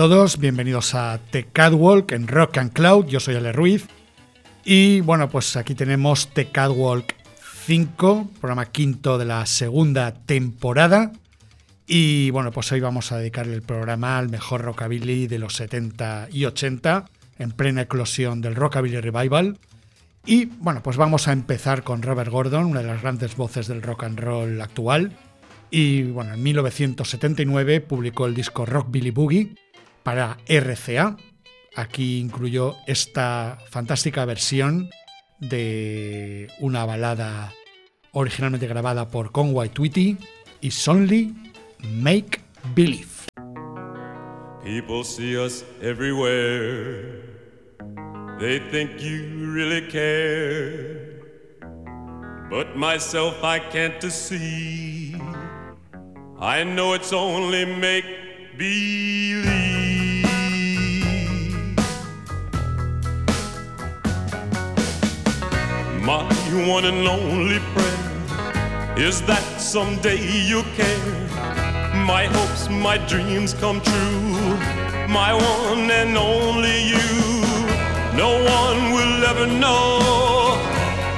Todos, bienvenidos a The Catwalk en Rock and Cloud, yo soy Ale Ruiz. Y bueno, pues aquí tenemos The Catwalk 5, programa quinto de la segunda temporada. Y bueno, pues hoy vamos a dedicarle el programa al mejor rockabilly de los 70 y 80 en plena eclosión del rockabilly revival. Y bueno, pues vamos a empezar con Robert Gordon, una de las grandes voces del rock and roll actual. Y bueno, en 1979 publicó el disco Rock Billy Boogie para RCA. Aquí incluyó esta fantástica versión de una balada originalmente grabada por Conway Twitty y Only Make Believe. People see us everywhere. They think you really care. But myself I can't see. I know it's only make believe. My one and only prayer is that someday you'll care. My hopes, my dreams come true. My one and only you. No one will ever know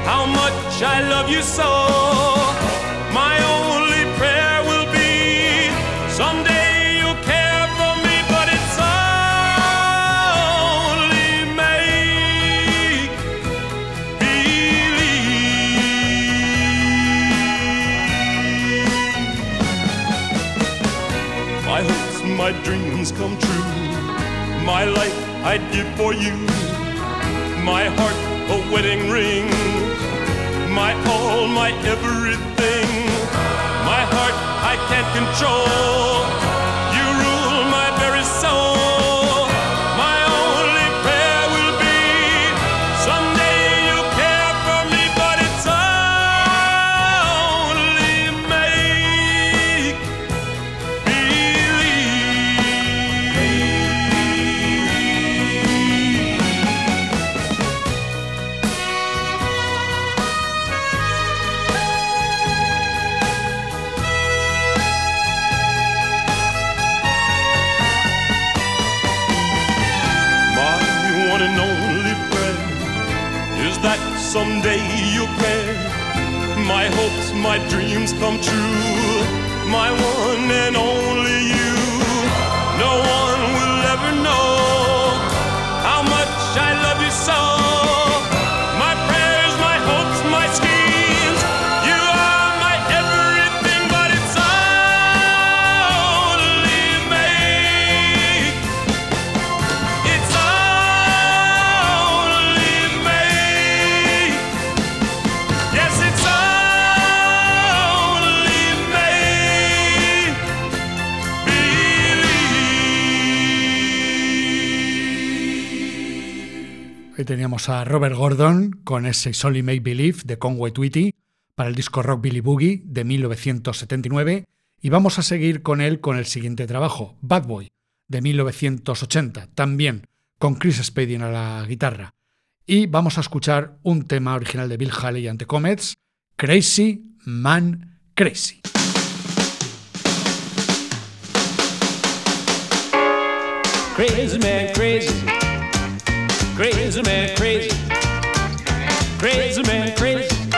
how much I love you so. My life I'd give for you. My heart a wedding ring. My all, my everything. My heart I can't control. My dreams come true. My one and only you. No one teníamos a Robert Gordon con ese Solly Make Believe de Conway Twitty para el disco Rock Billy Boogie de 1979 y vamos a seguir con él con el siguiente trabajo, Bad Boy de 1980, también con Chris Spading a la guitarra. Y vamos a escuchar un tema original de Bill Haley ante Comets, Crazy Man Crazy. Crazy man, crazy. Crazy man, crazy. Crazy man, crazy.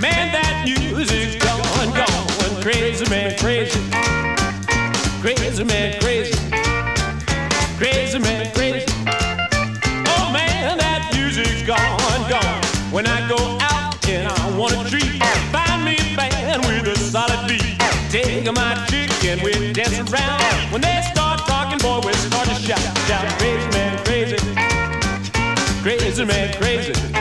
Man, that music's going, going. Crazy man, crazy. Crazy man, crazy. Crazy man, crazy. Oh man, that music's gone, gone. When I go out and I want a treat, find me a band with a solid beat. Take my chick and we dance around. When they start talking, boy, we start to shout, shout. Man, crazy. Crazy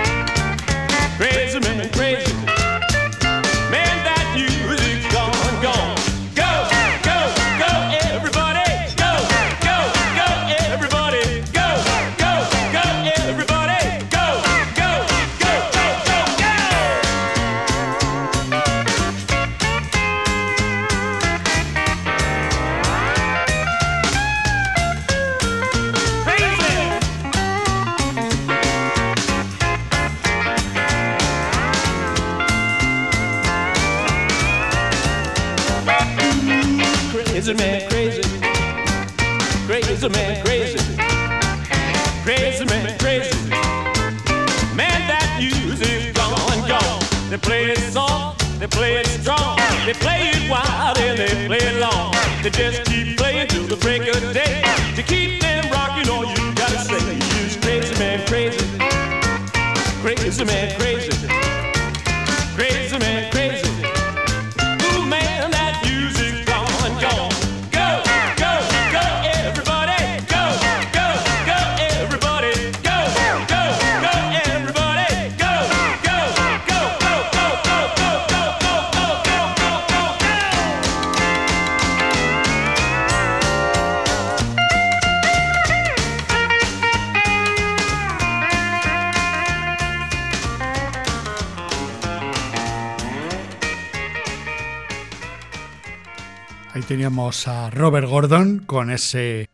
a Robert Gordon con ese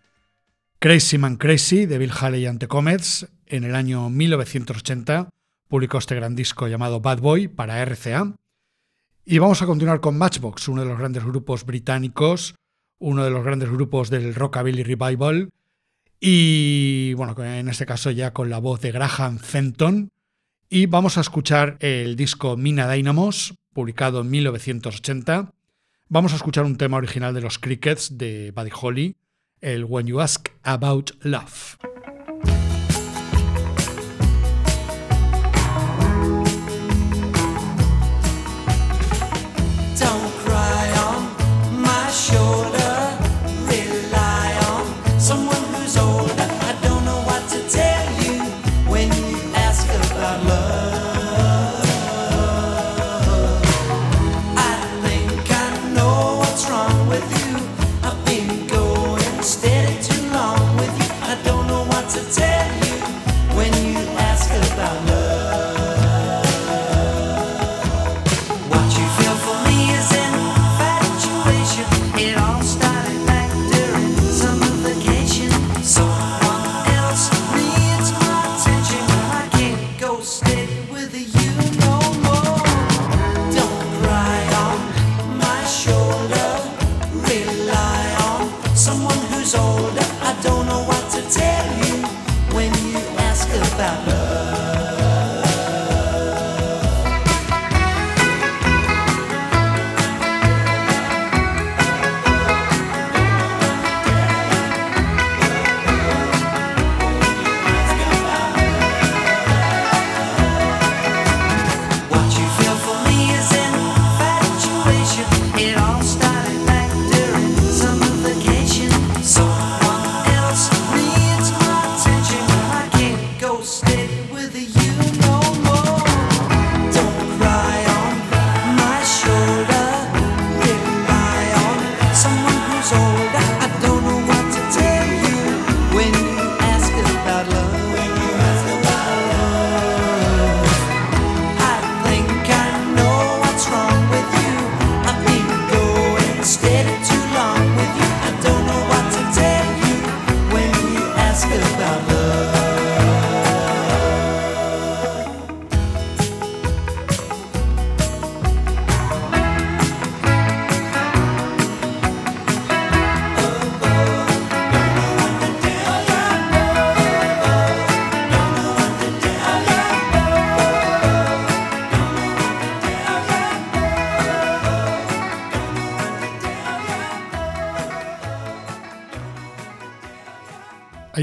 Crazy Man Crazy de Bill Haley and the Comets. En el año 1980 publicó este gran disco llamado Bad Boy para RCA. Y vamos a continuar con Matchbox, uno de los grandes grupos británicos, uno de los grandes grupos del Rockabilly Revival. Y bueno, en este caso ya con la voz de Graham Fenton. Y vamos a escuchar el disco Mina Dynamos, publicado en 1980. Vamos a escuchar un tema original de los Crickets de Buddy Holly, el When You Ask About Love.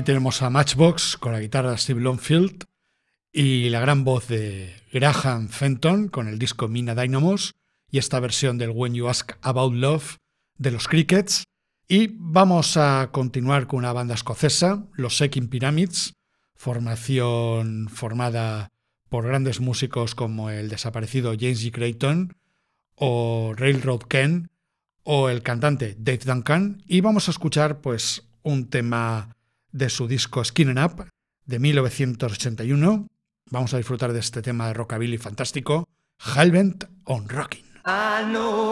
Tenemos a Matchbox con la guitarra de Steve Longfield y la gran voz de Graham Fenton con el disco Mina Dynamos y esta versión del When You Ask About Love de los Crickets. Y vamos a continuar con una banda escocesa, los Seeking Pyramids, formación formada por grandes músicos como el desaparecido James G. Creighton o Railroad Ken o el cantante Dave Duncan y vamos a escuchar pues un tema de su disco Skin Up de 1981. Vamos a disfrutar de este tema de rockabilly fantástico, Hellbent on Rocking. And and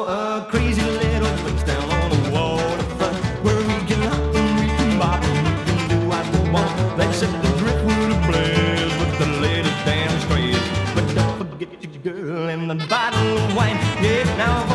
girl and the bottle wine. Now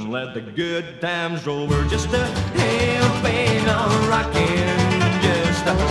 and let the good times roll. We're just a band on rocking. Just a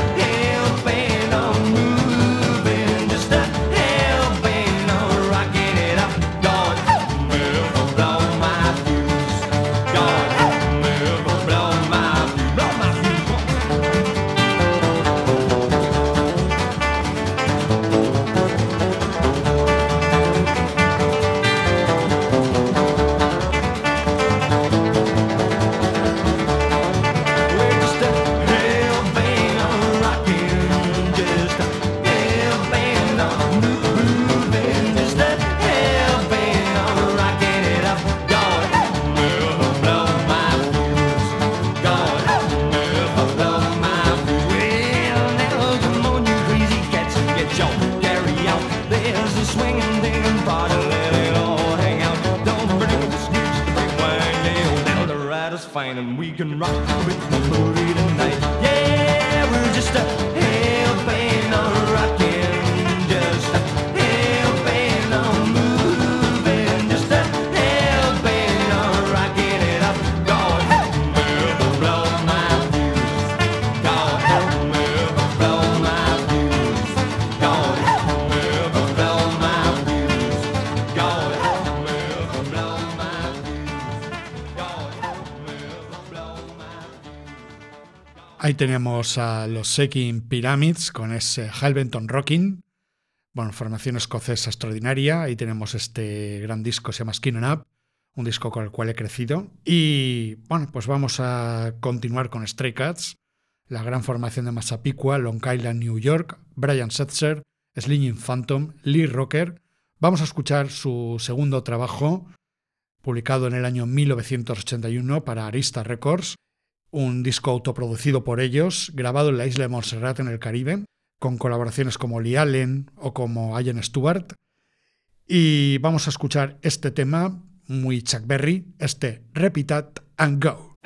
tenemos a los Shaking Pyramids con ese Hellbenton Rocking. Bueno, formación escocesa extraordinaria. Ahí tenemos este gran disco, se llama Skin Up, un disco con el cual he crecido. Y bueno, pues vamos a continuar con Stray Cats, la gran formación de Massapequa, Long Island, New York, Brian Setzer, Slinging Phantom, Lee Rocker. Vamos a escuchar su segundo trabajo, publicado en el año 1981 para Arista Records, un disco autoproducido por ellos, grabado en la isla de Montserrat en el Caribe, con colaboraciones como Lee Allen o como Ian Stewart. Y vamos a escuchar este tema, muy Chuck Berry, este Repeat It and Go.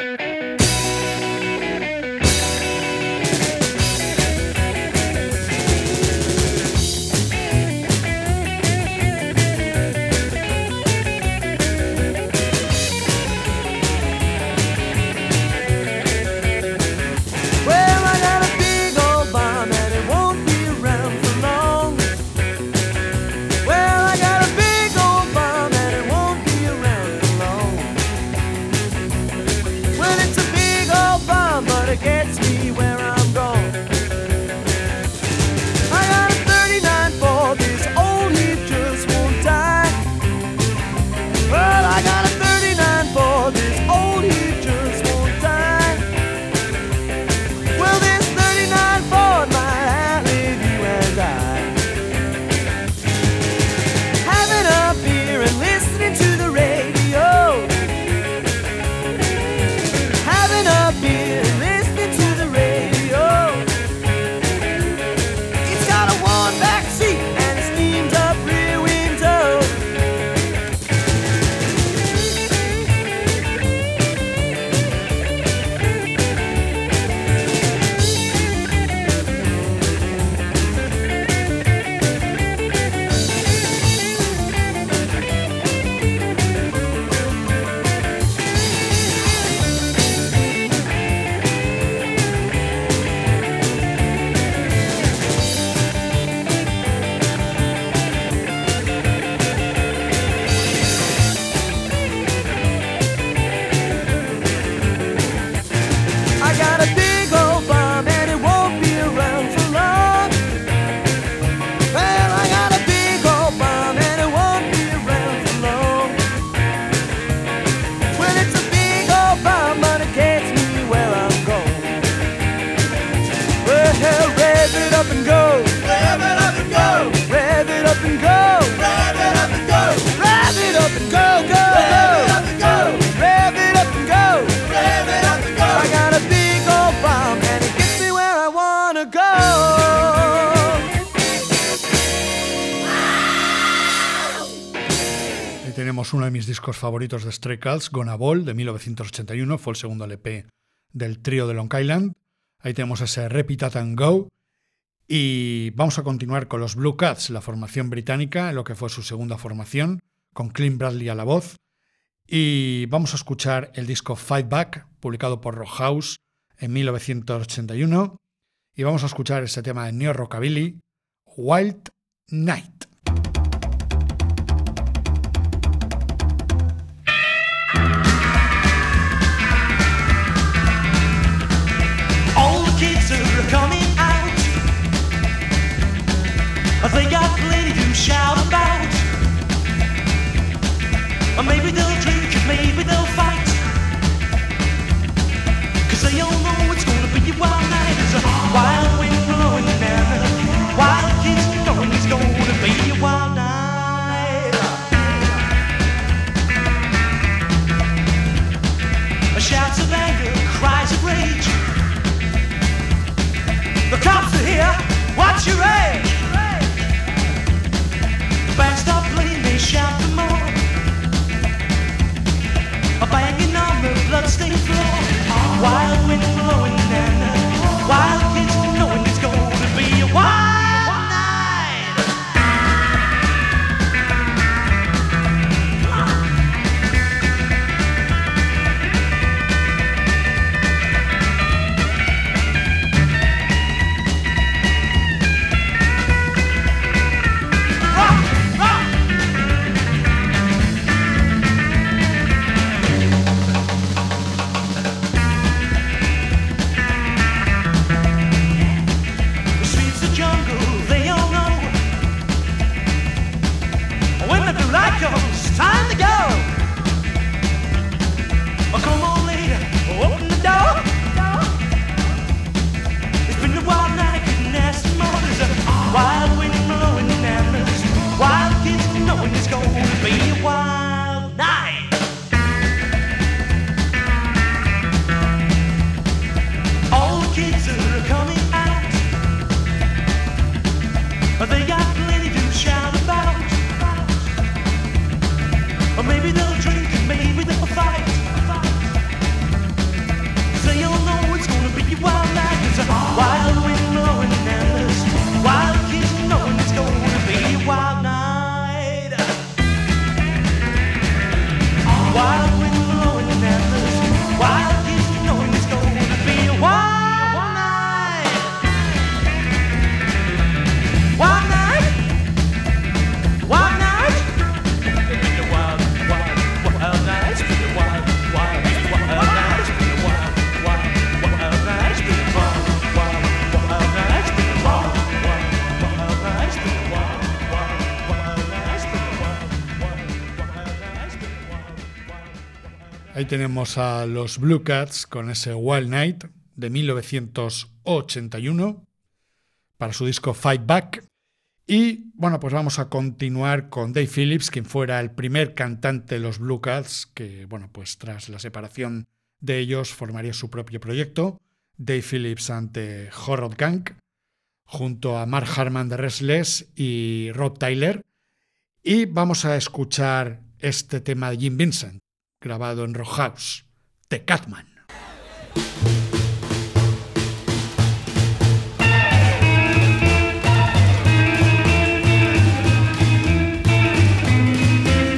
Favoritos de Stray Cats, Gonna Ball, de 1981, fue el segundo LP del trío de Long Island. Ahí tenemos ese Repeat and Go. Y vamos a continuar con los Blue Cats, la formación británica, lo que fue su segunda formación, con Clint Bradley a la voz. Y vamos a escuchar el disco Fight Back, publicado por Rock House en 1981. Y vamos a escuchar ese tema de Neo Rockabilly, Wild Night. They got plenty to shout about. Maybe they'll drink, maybe they'll fight. Cause they all know it's gonna be a wild night. It's a wild wind blowing the wild kids knowing it's gonna be a wild night. Shouts of anger, cries of rage. The cops are here, watch your age. On floor. Wild wind blowing and wild tenemos a los Blue Cats con ese Wild Night de 1981 para su disco Fight Back. Y bueno, pues vamos a continuar con Dave Phillips, quien fuera el primer cantante de los Blue Cats, que bueno, pues tras la separación de ellos formaría su propio proyecto, Dave Phillips ante Horror Gang, junto a Mark Harman de Restless y Rob Tyler. Y vamos a escuchar este tema de Jim Vincent, grabado en Rock The Catman.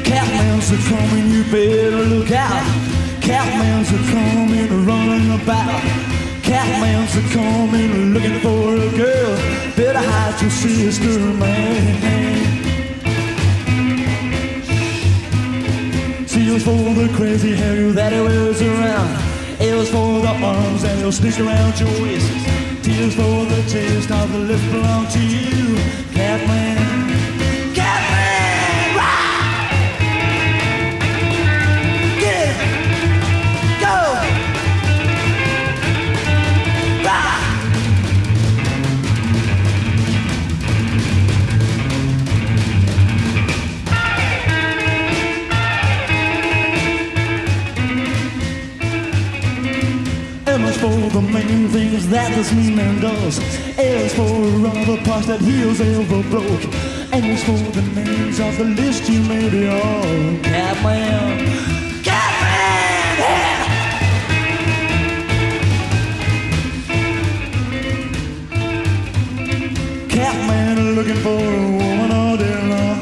Catman's a coming, you better look out. Catman's a coming, running about. Catman's a coming, looking for a girl. Better hide your sister, man. Seals for the crazy hair you that he wears around. It was for the arms that he'll sneak around your waist. Tears for the taste of the lips belong to you, Catman. M is for the main things that this mean man does. L is for all the parts that heels ever broke. And it's for the names of the list you may be on. Catman, Catman, yeah. Catman looking for a woman all day long.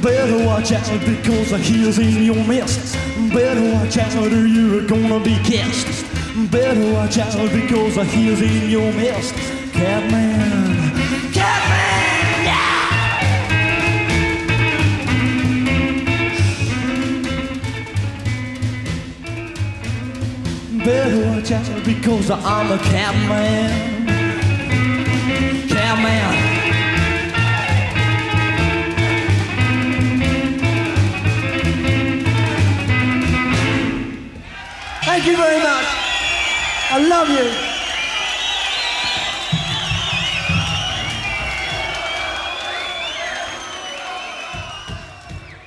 Better watch out because he's in your midst. Better watch out or you're gonna be kissed. Better watch out because I he's in your midst. Catman, Catman, yeah! Better watch out because I'm a catman. Catman. Thank you very much. I love you.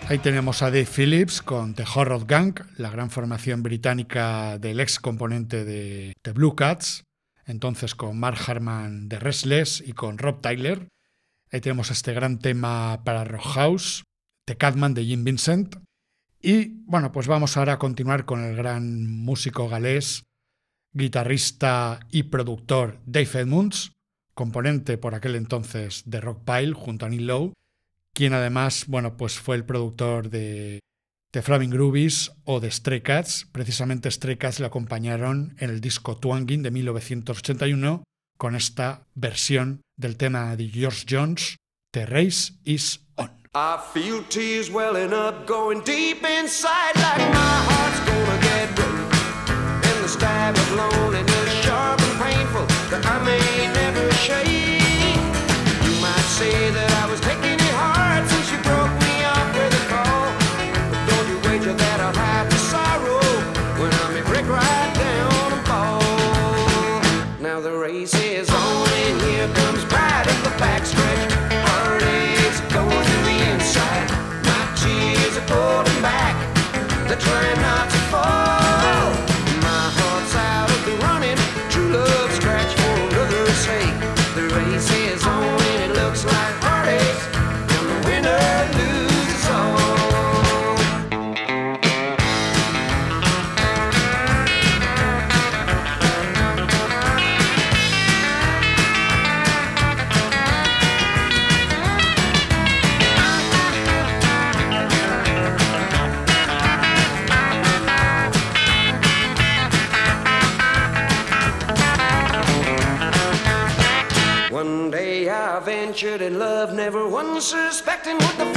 Ahí tenemos a Dave Phillips con The Horror Gang, la gran formación británica del ex componente de The Blue Cats, entonces con Mark Harman de Restless y con Rob Tyler. Ahí tenemos este gran tema para Rock House, The Catman de Jim Vincent. Y bueno, pues vamos ahora a continuar con el gran músico galés, guitarrista y productor Dave Edmunds, componente por aquel entonces de Rockpile junto a Neil Lowe, quien además, bueno, pues fue el productor de The Flaming Groovies o de Stray Cats. Precisamente Stray Cats le acompañaron en el disco Twanging de 1981 con esta versión del tema de George Jones, The Race is On. I feel tears welling up, going deep inside, like my heart's gonna get broke. And the stab of loneliness, sharp and painful, that I may never shake. You might say that I was taking it hard since you broke me off with a call. But don't you wager that I'll hide the sorrow when I may break right down and fall. Now the race suspecting what the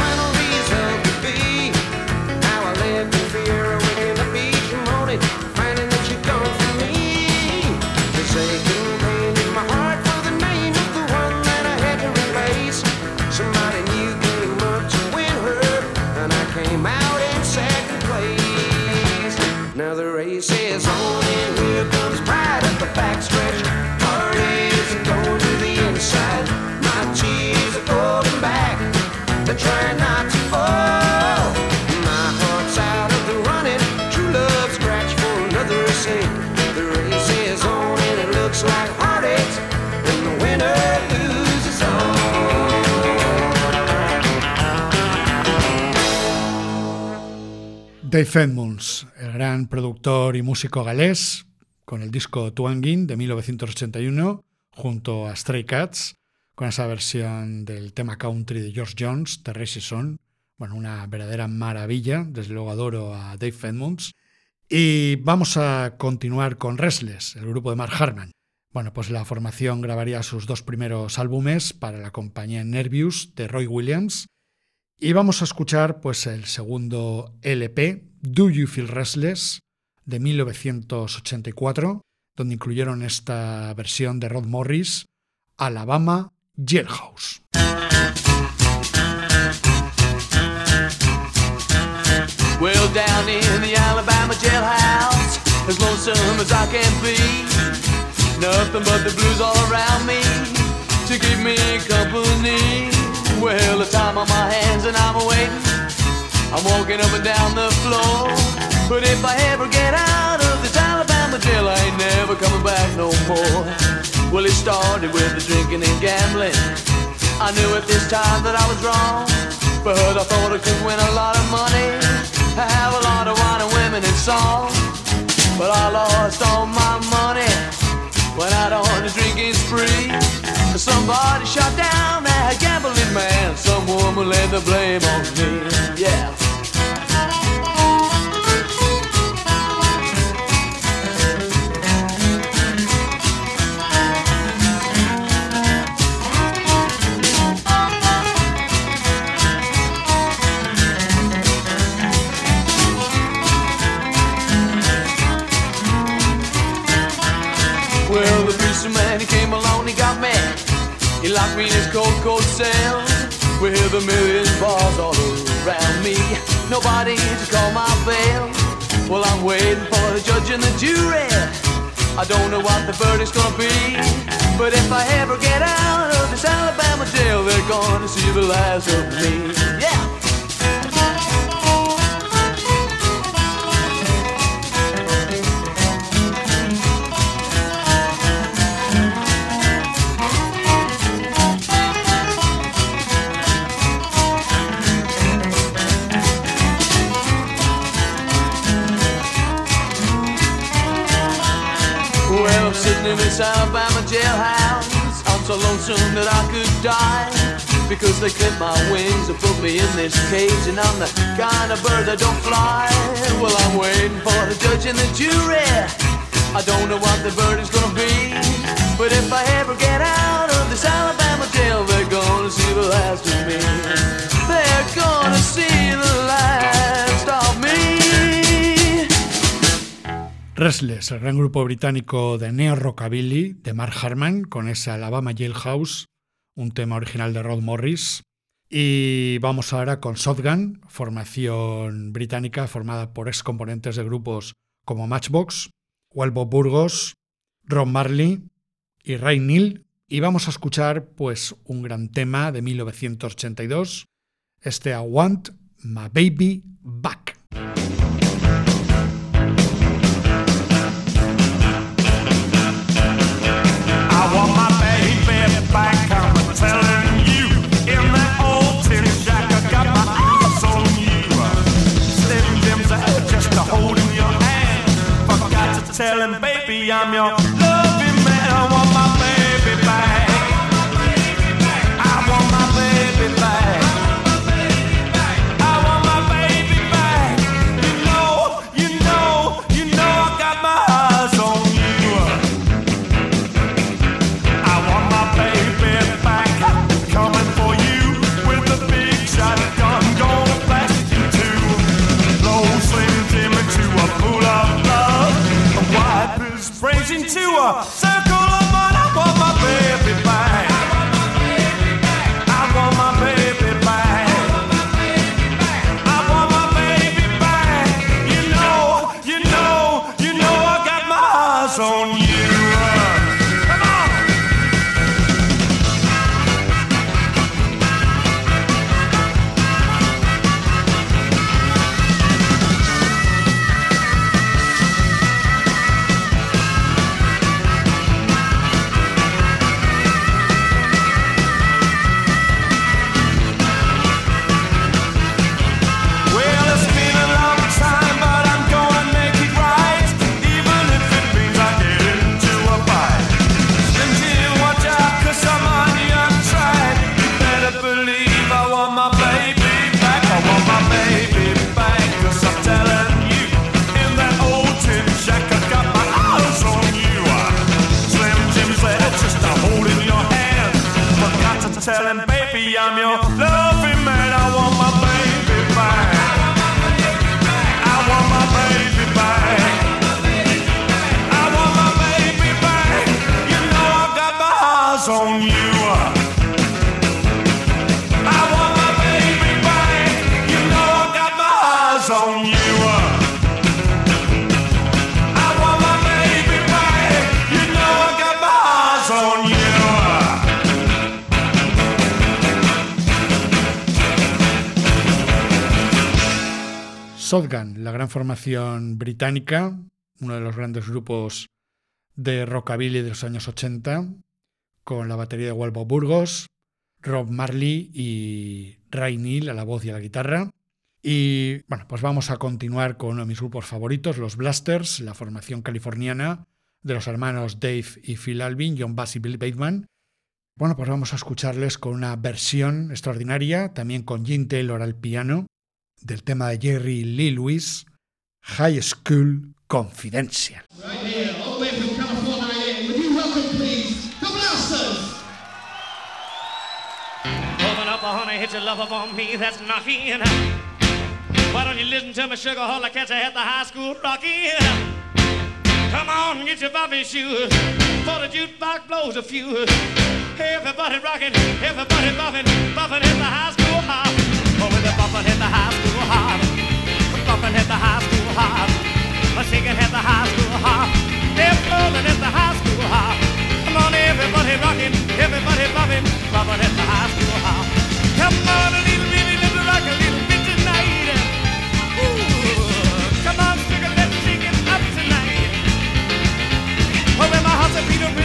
Dave Edmunds, el gran productor y músico galés, con el disco Twangin de 1981, junto a Stray Cats, con esa versión del tema country de George Jones, The Race is On. Bueno, una verdadera maravilla, desde luego adoro a Dave Edmunds. Y vamos a continuar con Restless, el grupo de Mark Harman. Bueno, pues la formación grabaría sus dos primeros álbumes para la compañía Nervious de Roy Williams y vamos a escuchar pues el segundo LP, Do You Feel Restless, de 1984, donde incluyeron esta versión de Rod Morris, Alabama Jailhouse. Well, down in the Alabama jailhouse, as lonesome as I can be. Nothing but the blues all around me to keep me company. Well, the time on my hands and I'm waiting. I'm walking up and down the floor. But if I ever get out of this Alabama jail, I ain't never coming back no more. Well, it started with the drinking and gambling. I knew at this time that I was wrong, but I thought I could win a lot of money, I have a lot of wine and women and song. But I lost all my money, when I went out on a drinking spree. Somebody shot down that gambling man. Some woman laid the blame on me. Yeah. In his cold, cold cell. With a million bars all around me. Nobody to call my bail. Well, I'm waiting for the judge and the jury. I don't know what the verdict's gonna be. But if I ever get out of this Alabama jail, they're gonna see the last of me. Alabama jailhouse. I'm so lonesome that I could die. Because they clipped my wings and put me in this cage. And I'm the kind of bird that don't fly. Well, I'm waiting for the judge and the jury. I don't know what the verdict's gonna be. But if I ever get out of this Alabama jail, they're gonna see the last of me. They're gonna see the last Restless, el gran grupo británico de neo rockabilly de Mark Harman con ese Alabama Jailhouse, un tema original de Rod Morris. Y vamos ahora con Shotgun, formación británica formada por ex componentes de grupos como Matchbox, Walbo Burgos, Ron Marley y Ray Neal. Y vamos a escuchar pues un gran tema de 1982, este I Want My Baby Back. Baby, Shotgun, la gran formación británica, uno de los grandes grupos de rockabilly de los años 80, con la batería de Walbo Burgos, Rob Marley y Ray Neal a la voz y a la guitarra. Y bueno, pues vamos a continuar con uno de mis grupos favoritos, los Blasters, la formación californiana de los hermanos Dave y Phil Alvin, John Bass y Bill Bateman. Bueno, pues vamos a escucharles con una versión extraordinaria, también con Gene Taylor al piano, del tema de Jerry Lee Lewis, High School Confidential. Right here, all the way from California. Would you welcome, please, the Blasters? Open up, honey, hit your love up on me, that's knocking. Why don't you listen to me, sugar, all I catch at the high school rocking? Come on, get your bobby shoes, for the jukebox blows a fuse. Everybody rocking, everybody bumping, bumping at the high school hop. With the high school at the high school at the high school. Come on, everybody everybody the high school. Come on, rock, a little bit tonight. Ooh, come on, sugar, let's it up tonight. My heart's a beat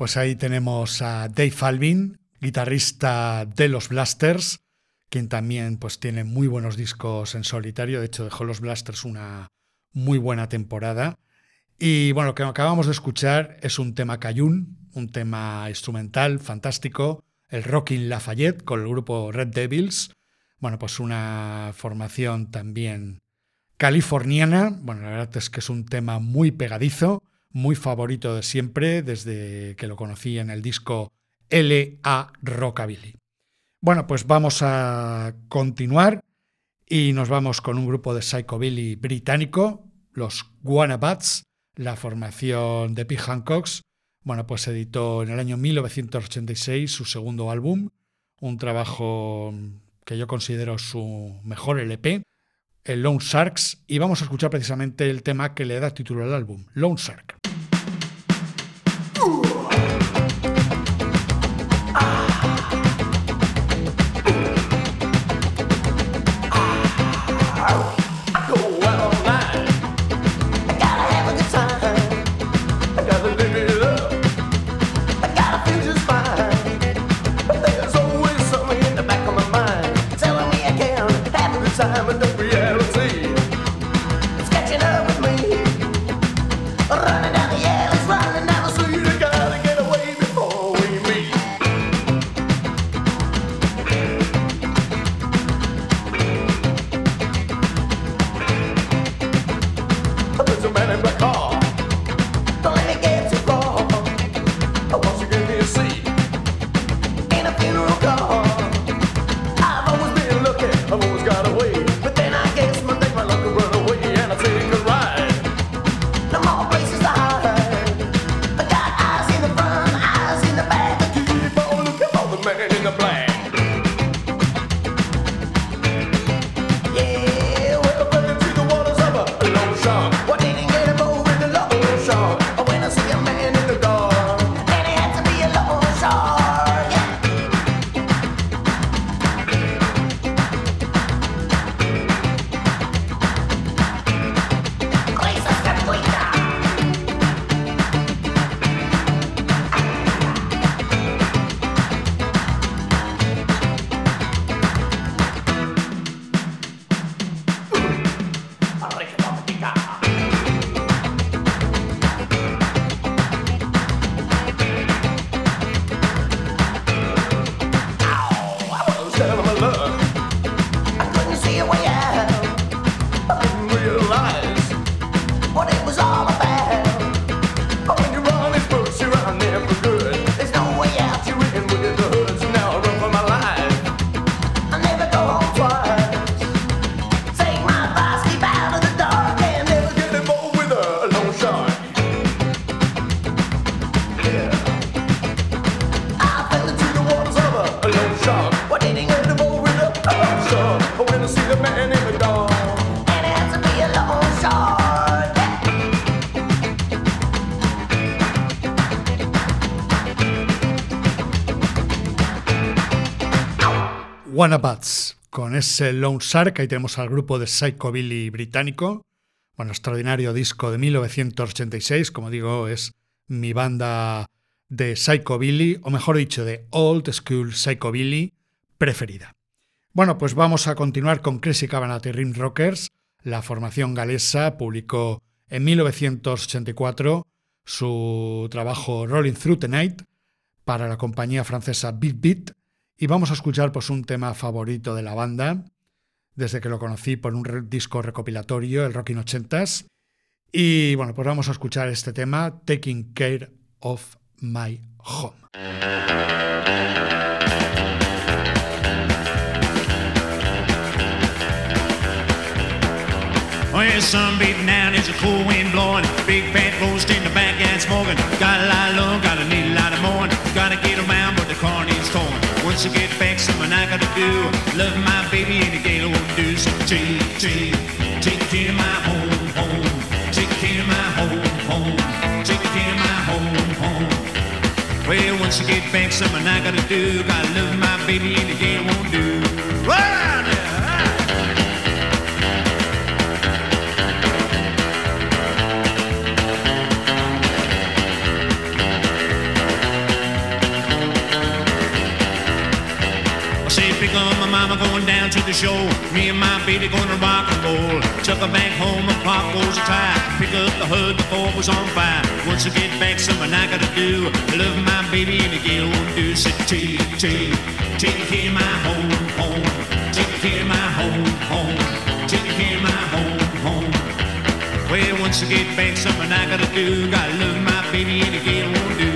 pues ahí tenemos a Dave Alvin, guitarrista de los Blasters, quien también pues tiene muy buenos discos en solitario. De hecho, dejó los Blasters una muy buena temporada. Y bueno, lo que acabamos de escuchar es un tema Cayún, un tema instrumental fantástico, el Rockin' Lafayette con el grupo Red Devils. Bueno, pues una formación también californiana. Bueno, la verdad es que es un tema muy pegadizo, muy favorito de siempre, desde que lo conocí en el disco L.A. Rockabilly. Bueno, pues vamos a continuar y nos vamos con un grupo de psychobilly británico, los Wannabats, la formación de Pete Hancocks. Bueno, pues editó en el año 1986 su segundo álbum, un trabajo que yo considero su mejor LP, el Lone Sharks, y vamos a escuchar precisamente el tema que le da título al álbum, Lone Shark. Ese Lone Shark, ahí tenemos al grupo de Psychobilly británico, bueno, extraordinario disco de 1986, como digo, es mi banda de Psychobilly, o mejor dicho, de Old School Psychobilly preferida. Bueno, pues vamos a continuar con Crazy Cabanati Rim Rockers. La formación galesa publicó en 1984 su trabajo Rolling Through the Night para la compañía francesa Beat Beat y vamos a escuchar pues un tema favorito de la banda desde que lo conocí por un disco recopilatorio, el Rockin' 80s. Y bueno, pues vamos a escuchar este tema, Taking Care of My Home. Yeah, sun beating down, it's a cool wind blowing. Big fat roast in the backyard smoking. Got a lot of love, got a need a lot of mowing. I get back, something I gotta do. Love my baby and the gale won't do. So take, take, take care of my home, home. Take care of my home, home. Take care of my home, home. Well, once I get back, something I gotta do. Gotta love my baby and the gale won't do. Well, going down to the shore. Me and my baby gonna rock and roll. Chuck her back home and pop goes the tie. Pick up the hood before it was on fire. Once I get back, something I gotta do. Love my baby and the girl won't do. Say, take, take, take care of my home, home. Take care of my home, home. Take care of my home, home. Well, once I get back, something I gotta do. Gotta love my baby and the girl won't do.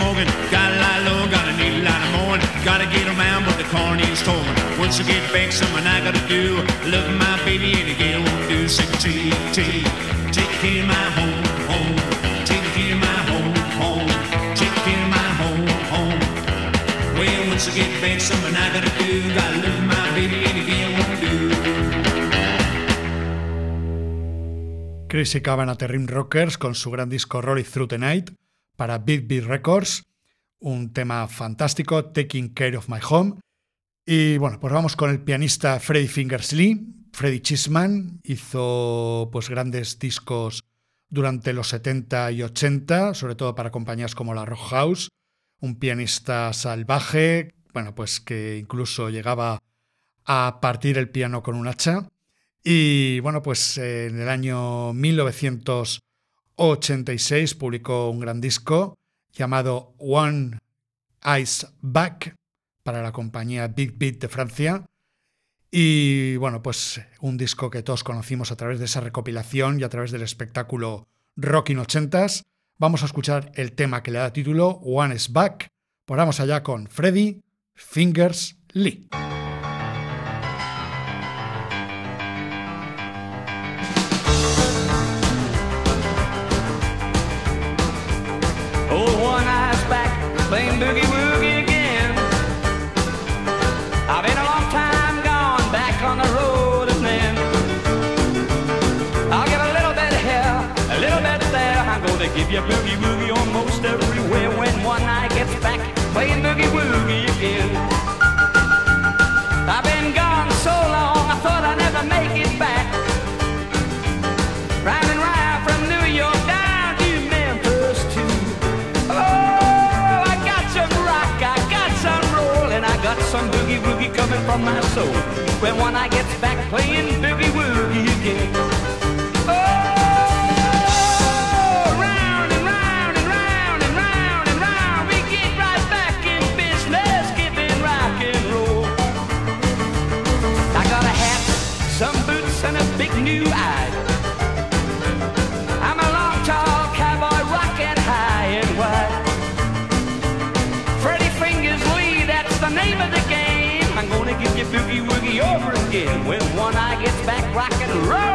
Smoking. Lie low, gotta need a lot of mowing. Gotta get but the car needs towing. Once get back, something I gotta do. Love my baby and girl won't do. Say, take, care of my home, get back, something I gotta do. Gotta love my baby do. Chris y Cavan Rockers con su gran disco Roll Through the Night para Big Beat Records, un tema fantástico, Taking Care of My Home. Y bueno, pues vamos con el pianista Freddie Fingers Lee. Freddie Chisman hizo pues grandes discos durante los 70 y 80, sobre todo para compañías como la Rock House, un pianista salvaje, bueno, pues que incluso llegaba a partir el piano con un hacha. Y bueno, pues en el año 1986 publicó un gran disco llamado One Eyes Back para la compañía Big Beat de Francia. Y bueno, pues un disco que todos conocimos a través de esa recopilación y a través del espectáculo Rockin' 80s. Vamos a escuchar el tema que le da título One is Back. Pues vamos allá con Freddy Fingers Lee. so. When I get again when one eye gets back rockin' rollin'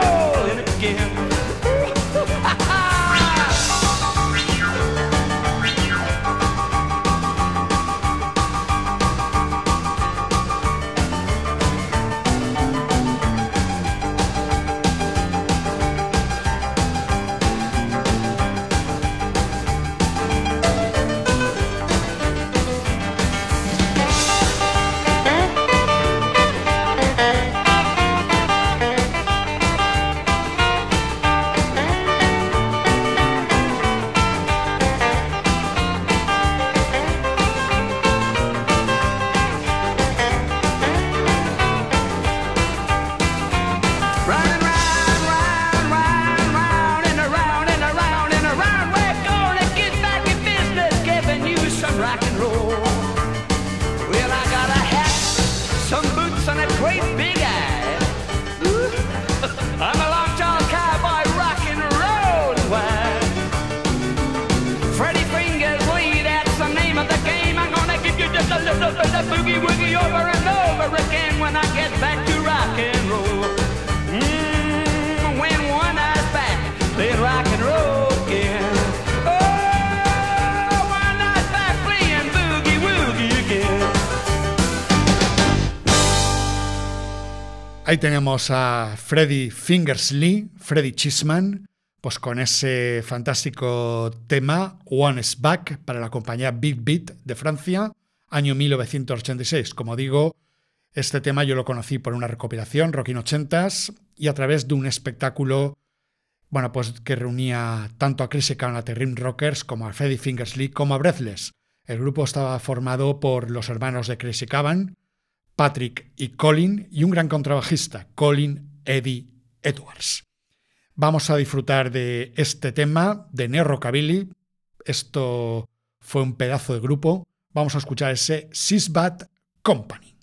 Tenemos a Freddy Fingers Lee, Freddy Chisman, pues con ese fantástico tema One is Back para la compañía Big Beat de Francia, año 1986. Como digo, este tema yo lo conocí por una recopilación, Rockin' 80s, y a través de un espectáculo bueno, pues que reunía tanto a Chris Cavan, a The Rim Rockers, como a Freddie Fingers Lee, como a Breathless. El grupo estaba formado por los hermanos de Chris Cavan, Patrick y Colin, y un gran contrabajista, Colin Eddie Edwards. Vamos a disfrutar de este tema de Neo Rockabilly. Esto fue un pedazo de grupo. Vamos a escuchar ese Sisbat Company.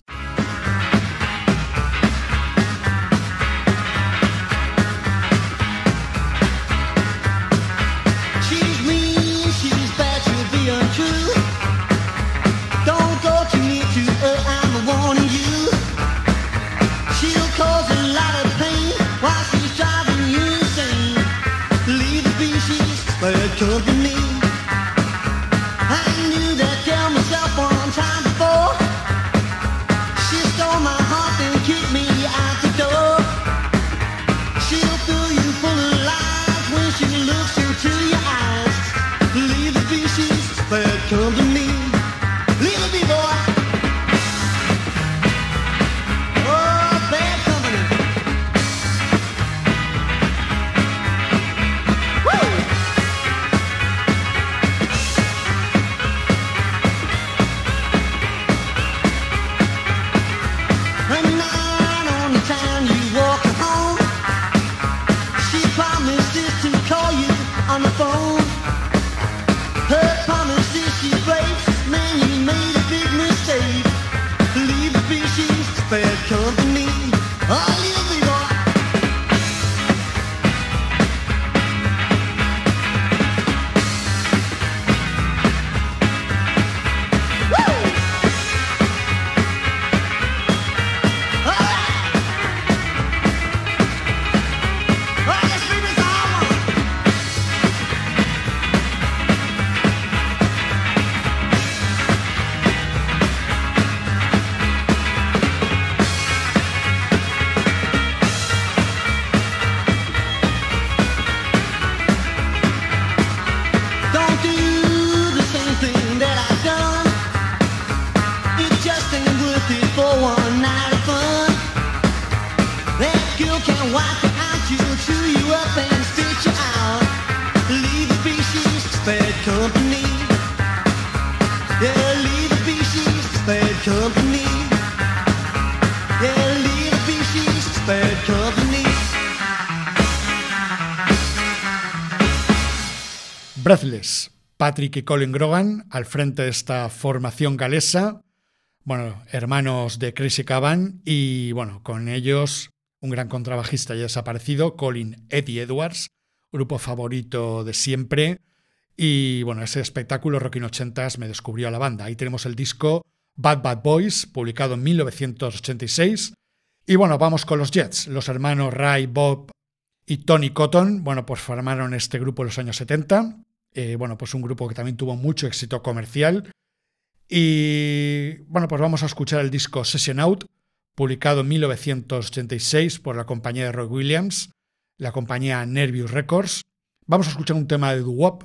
Patrick y Colin Grogan al frente de esta formación galesa, bueno, hermanos de Crazy Cavan y bueno, con ellos un gran contrabajista ya desaparecido, Colin Eddie Edwards, grupo favorito de siempre y bueno, ese espectáculo Rockin' 80s me descubrió a la banda. Ahí tenemos el disco Bad Bad Boys, publicado en 1986 y bueno, vamos con los Jets, los hermanos Ray, Bob y Tony Cotton, bueno, pues formaron este grupo en los años 70. Eh, bueno, pues un grupo que también tuvo mucho éxito comercial. Y bueno, pues vamos a escuchar el disco Session Out, publicado en 1986 por la compañía de Roy Williams, la compañía Nervous Records. Vamos a escuchar un tema de doo-wop,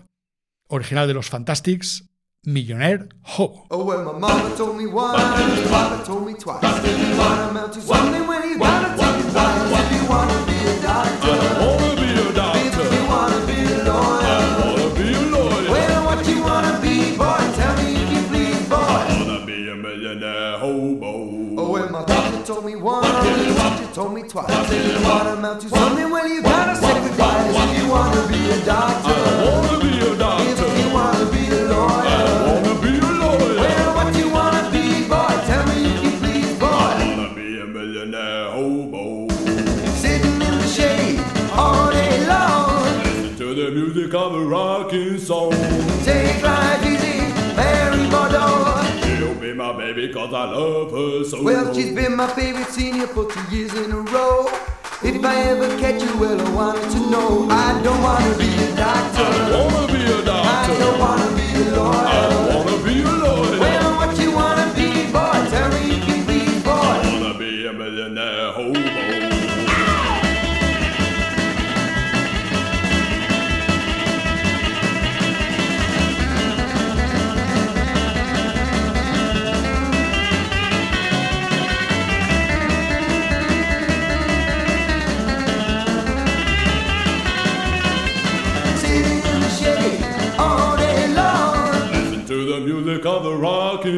original de los Fantastics, Millionaire Hobo. Oh, well, my mama told me once, my papa told me twice. What amount to something when you gotta take twice. If you wanna be a doctor, wanna be a doctor. Be a millionaire uh, hobo. Oh, well, my doctor told me once, my teacher told me twice. What amount to something when you gotta sacrifice. If you wanna be a doctor, wanna be a doctor. My baby cause I love her so. Well, she's been my favorite senior for two years in a row. If I ever catch you, well, I wanted to know. I don't wanna be a doctor. I wanna be a doctor. I don't wanna be a lawyer.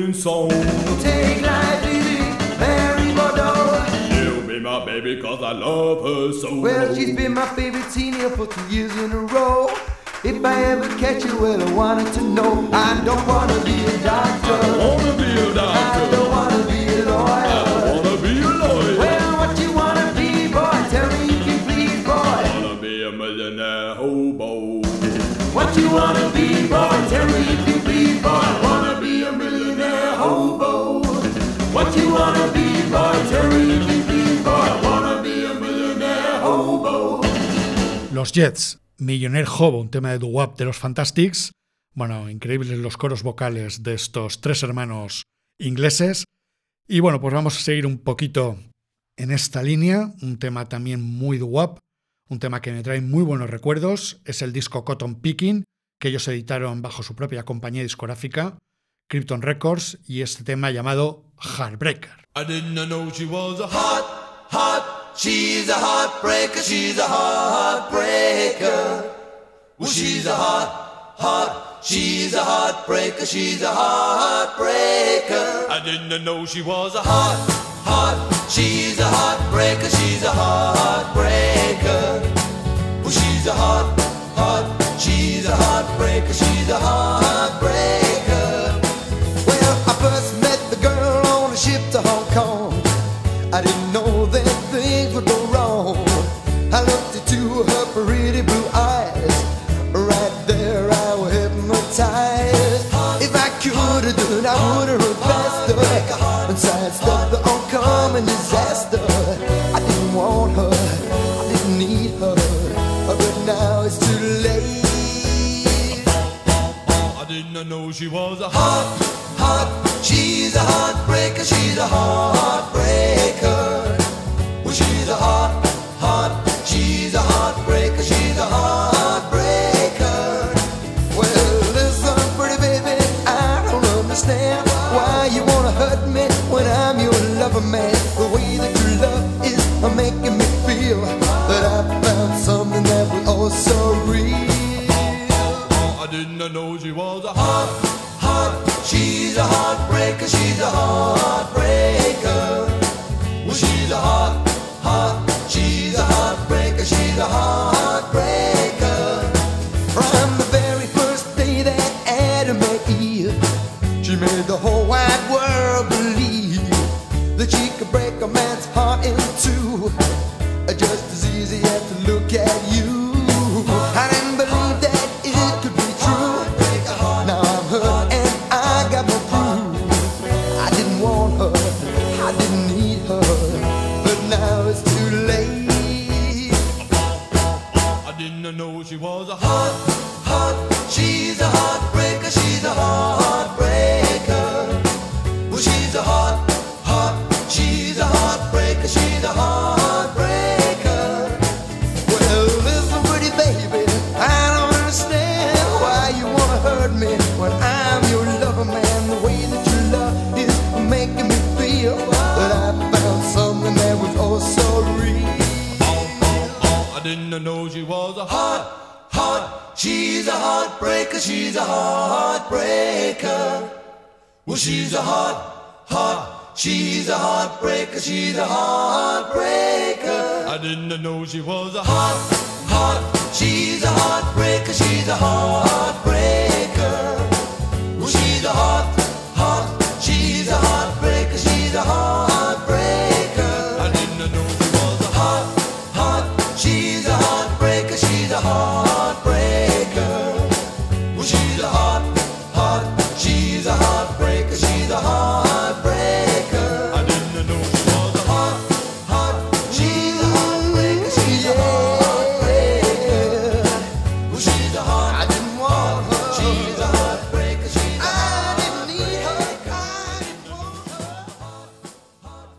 Rocking song. Take life easy, Mary Bordeaux. She'll be my baby cause I love her so. Well, she's been my favorite senior for two years in a row. If I ever catch her, well, I wanted to know. I don't wanna be a doctor. I wanna be a doctor. I don't wanna be a lawyer. I wanna be a lawyer. Well, what you wanna be, boy? Tell me if you please, boy. I wanna be a millionaire hobo. What you wanna be, boy? Tell me if you please, boy. Los Jets, Millionaire Hobo, un tema de doo-wop de los Fantastics. Bueno, increíbles los coros vocales de estos tres hermanos ingleses. Y bueno, pues vamos a seguir un poquito en esta línea. Un tema también muy doo-wop, un tema que me trae muy buenos recuerdos. Es el disco Cotton Picking, que ellos editaron bajo su propia compañía discográfica, Krypton Records, y este tema llamado Heartbreaker. I didn't know she was a Hot, hot, she's a heartbreaker, she's a heartbreaker. Well, she's a hot, hot, she's a heartbreaker, she's a heartbreaker. I didn't know she was a Hot, hot, she's a heartbreaker, she's a heartbreaker. Well, she's a hot, hot, she's a heartbreaker, she's a heartbreaker. Done, I would have run faster and sidestepped the oncoming disaster. I didn't want her, I didn't need her, but now it's too late. I didn't know she was a Hot, hot, she's a heartbreaker, she's a heartbreaker. Well, she's a hot, I didn't know she was a Hot, hot, she's a heartbreaker, she's a heartbreaker. Well, she's a hot,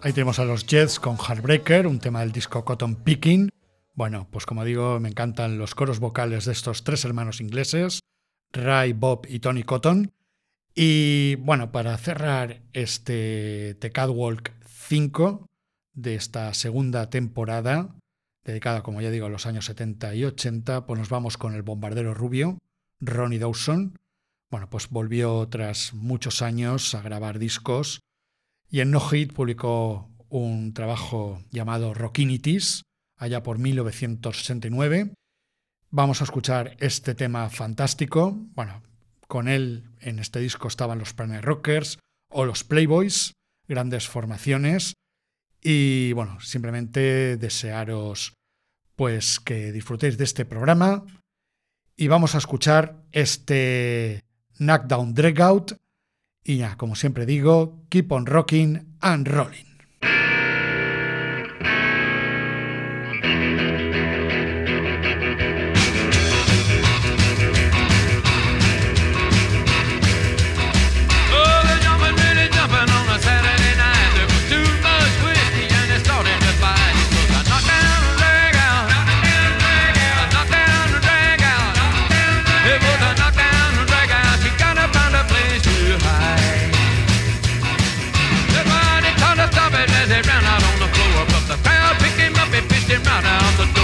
Ahí tenemos a los Jets con Heartbreaker, un tema del disco Cotton Picking. Bueno, pues como digo, me encantan los coros vocales de estos tres hermanos ingleses, Ray, Bob y Tony Cotton. Y bueno, para cerrar este The Catwalk 5 de esta segunda temporada, dedicada como ya digo a los años 70 y 80, pues nos vamos con el bombardero rubio, Ronnie Dawson. Bueno, pues volvió tras muchos años a grabar discos y en No Hit publicó un trabajo llamado Rockinities, allá por 1969. Vamos a escuchar este tema fantástico. Bueno, con él en este disco estaban los Planet Rockers o los Playboys, grandes formaciones. Y bueno, simplemente desearos pues que disfrutéis de este programa y vamos a escuchar este Knockdown Dragout y ya, como siempre digo, keep on rocking and rolling. I'm out the door.